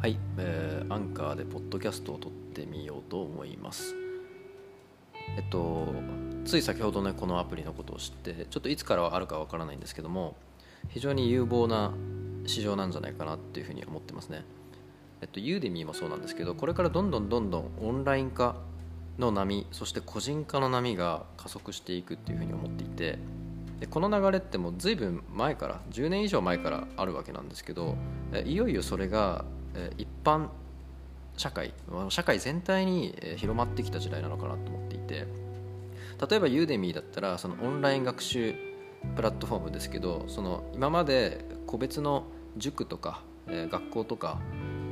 はい、えーアンカーでポッドキャストを撮ってみようと思います。えっとつい先ほどねこのアプリのことを知ってちょっといつからはあるかわからないんですけども非常に有望な市場なんじゃないかなっていうふうに思ってますね。えっとユーデミーもそうなんですけどこれからどんどんどんどんオンライン化の波そして個人化の波が加速していくっていうふうに思っていてでこの流れってもう随分前から10年以上前からあるわけなんですけどいよいよそれが一般社会社会全体に広まってきた時代なのかなと思っていて例えばユーデミーだったらそのオンライン学習プラットフォームですけどその今まで個別の塾とか、え学校とか、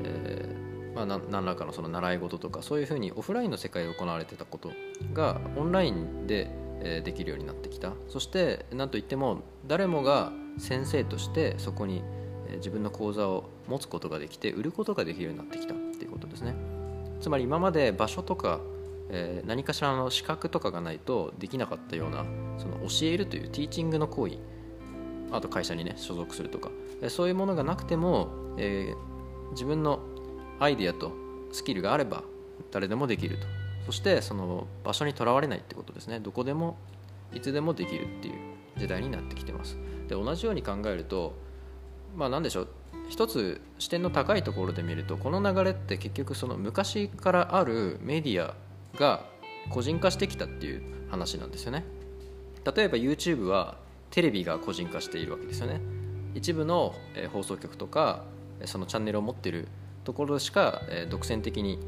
えーまあ、何らかのその習い事とかそういうふうにオフラインの世界で行われてたことがオンラインで、えできるようになってきた。そして何といっても誰もが先生としてそこに自分の講座を持つことができて売ることができるようになってきたっていうことですね。つまり今まで場所とか、え何かしらの資格とかがないとできなかったようなその教えるというティーチングの行為あと会社にね所属するとかそういうものがなくても、えー自分のアイデアとスキルがあれば誰でもできると。そしてその場所にとらわれないってことですね。どこでもいつでもできるっていう時代になってきてます。で同じように考えるとまあ何でしょう。一つ視点の高いところで見るとこの流れって結局その昔からあるメディアが個人化してきたっていう話なんですよね。例えば YouTube はテレビが個人化しているわけですよね。一部の放送局とかそのチャンネルを持っているところしか独占的に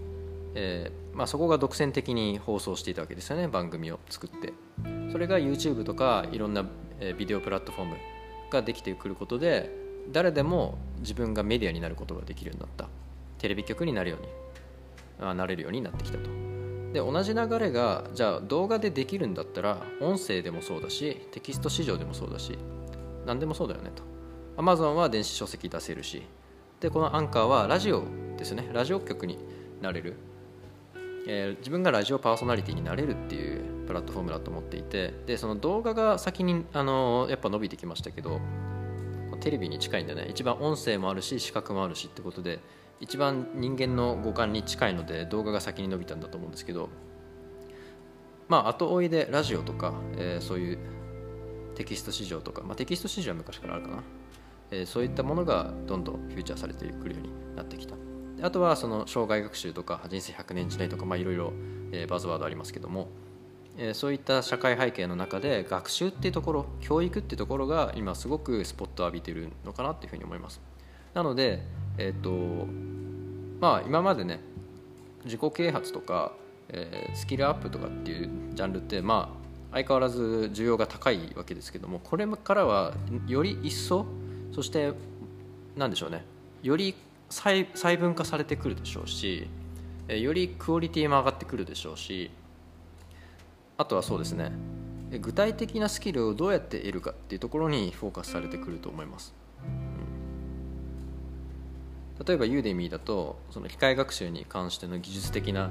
えーまあ、そこが独占的に放送していたわけですよね。番組を作って。それが YouTube とかいろんなビデオプラットフォームができてくることで誰でも自分がメディアになることができるようになった。テレビ局になるように。あなれるようになってきたと。で同じ流れがじゃあ動画でできるんだったら音声でもそうだしテキスト市場でもそうだし何でもそうだよねと。Amazon は電子書籍出せるしでこのアンカーはラジオですね。ラジオ局になれる。えー自分がラジオパーソナリティになれるっていうプラットフォームだと思っていてでその動画が先に、あのやっぱ伸びてきましたけどテレビに近いんだね。一番音声もあるし視覚もあるしってことで一番人間の五感に近いので動画が先に伸びたんだと思うんですけどまあ後追いでラジオとか、えーそういうテキスト市場とか、まあ、テキスト市場は昔からあるかな、えーそういったものがどんどんフューチャーされてくるようになってきた。あとはその障害学習とか人生100年時代とかいろいろバズワードありますけども、えそういった社会背景の中で学習っていうところ教育っていうところが今すごくスポットを浴びてるのかなっていうふうに思います。なのでえっ、とまあ今までね自己啓発とか、えースキルアップとかっていうジャンルってまあ相変わらず需要が高いわけですけどもこれからはより一層そしてなんでしょうねより細細分化されてくるでしょうしえよりクオリティも上がってくるでしょうしあとはそうですね。具体的なスキルをどうやって得るかっていうところにフォーカスされてくると思います。例えばユーデミーだとその機械学習に関しての技術的な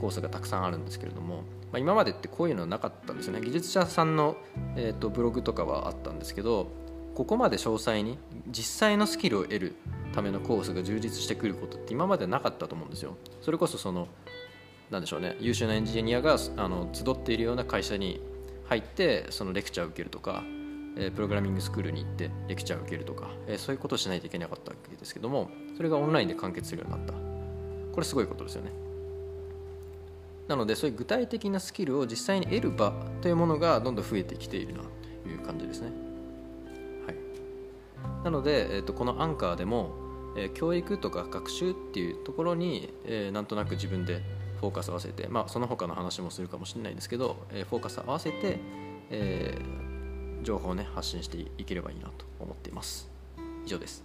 コースがたくさんあるんですけれども、まあ、今までってこういうのはなかったんですよね。技術者さんの、えー、とブログとかはあったんですけどここまで詳細に実際のスキルを得るためのコースが充実してくることって今までなかったと思うんですよ。それこそそのなんでしょうね。優秀なエンジニアがあの集っているような会社に入ってそのレクチャーを受けるとか、えプログラミングスクールに行ってレクチャーを受けるとか、えそういうことをしないといけなかったわけですけどもそれがオンラインで完結するようになった。これすごいことですよね。なのでそういう具体的なスキルを実際に得る場というものがどんどん増えてきているなという感じですね。はい。なので、えー、とこのアンカーでも、え教育とか学習っていうところに、えなんとなく自分でフォーカスを合わせて、まあ、その他の話もするかもしれないですけど、えーフォーカスを合わせて、えー情報をね発信していければいいなと思っています。以上です。